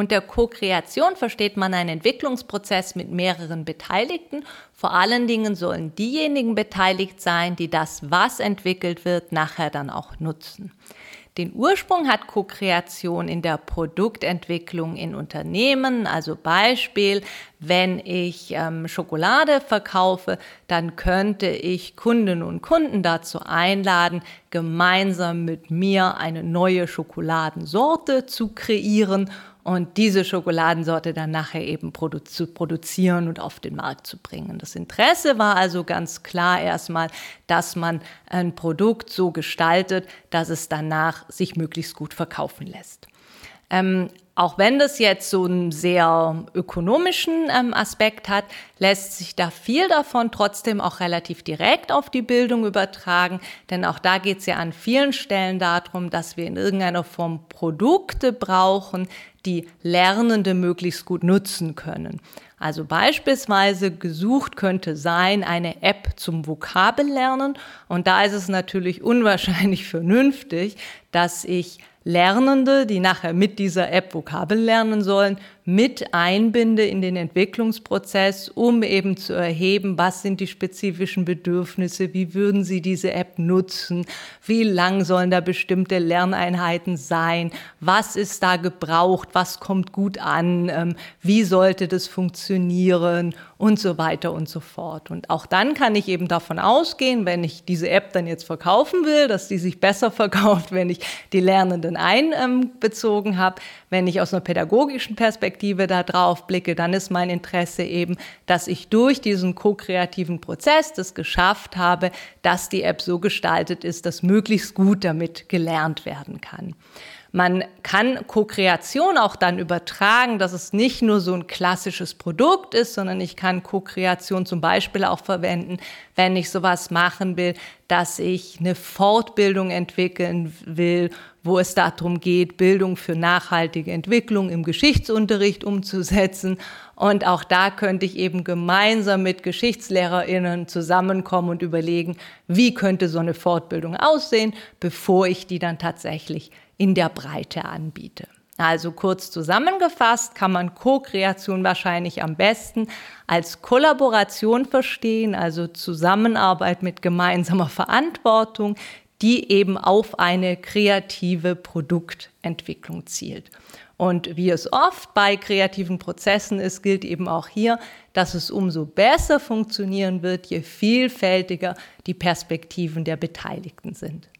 Unter Co-Kreation versteht man einen Entwicklungsprozess mit mehreren Beteiligten. Vor allen Dingen sollen diejenigen beteiligt sein, die das, was entwickelt wird, nachher dann auch nutzen. Den Ursprung hat Co-Kreation in der Produktentwicklung in Unternehmen. Also Beispiel, wenn ich ähm, Schokolade verkaufe, dann könnte ich Kundinnen und Kunden dazu einladen, gemeinsam mit mir eine neue Schokoladensorte zu kreieren und diese Schokoladensorte dann nachher eben produ zu produzieren und auf den Markt zu bringen. Das Interesse war also ganz klar erstmal, dass man ein Produkt so gestaltet, dass es danach sich möglichst gut verkaufen lässt. Ähm, auch wenn das jetzt so einen sehr ökonomischen ähm, Aspekt hat, lässt sich da viel davon trotzdem auch relativ direkt auf die Bildung übertragen. Denn auch da geht es ja an vielen Stellen darum, dass wir in irgendeiner Form Produkte brauchen, die Lernende möglichst gut nutzen können. Also beispielsweise gesucht könnte sein eine App zum Vokabellernen. Und da ist es natürlich unwahrscheinlich vernünftig, dass ich Lernende, die nachher mit dieser App Vokabel lernen sollen, mit einbinde in den Entwicklungsprozess, um eben zu erheben, was sind die spezifischen Bedürfnisse, wie würden Sie diese App nutzen, wie lang sollen da bestimmte Lerneinheiten sein, was ist da gebraucht, was kommt gut an, ähm, wie sollte das funktionieren und so weiter und so fort. Und auch dann kann ich eben davon ausgehen, wenn ich diese App dann jetzt verkaufen will, dass die sich besser verkauft, wenn ich die Lernenden einbezogen habe, wenn ich aus einer pädagogischen Perspektive da drauf blicke, dann ist mein Interesse eben, dass ich durch diesen ko-kreativen Prozess das geschafft habe, dass die App so gestaltet ist, dass möglichst gut damit gelernt werden kann. Man kann Co-Kreation auch dann übertragen, dass es nicht nur so ein klassisches Produkt ist, sondern ich kann Co-Kreation zum Beispiel auch verwenden, wenn ich sowas machen will, dass ich eine Fortbildung entwickeln will, wo es darum geht, Bildung für nachhaltige Entwicklung im Geschichtsunterricht umzusetzen. Und auch da könnte ich eben gemeinsam mit GeschichtslehrerInnen zusammenkommen und überlegen, wie könnte so eine Fortbildung aussehen, bevor ich die dann tatsächlich in der Breite anbiete. Also kurz zusammengefasst kann man Co-Kreation wahrscheinlich am besten als Kollaboration verstehen, also Zusammenarbeit mit gemeinsamer Verantwortung, die eben auf eine kreative Produktentwicklung zielt. Und wie es oft bei kreativen Prozessen ist, gilt eben auch hier, dass es umso besser funktionieren wird, je vielfältiger die Perspektiven der Beteiligten sind.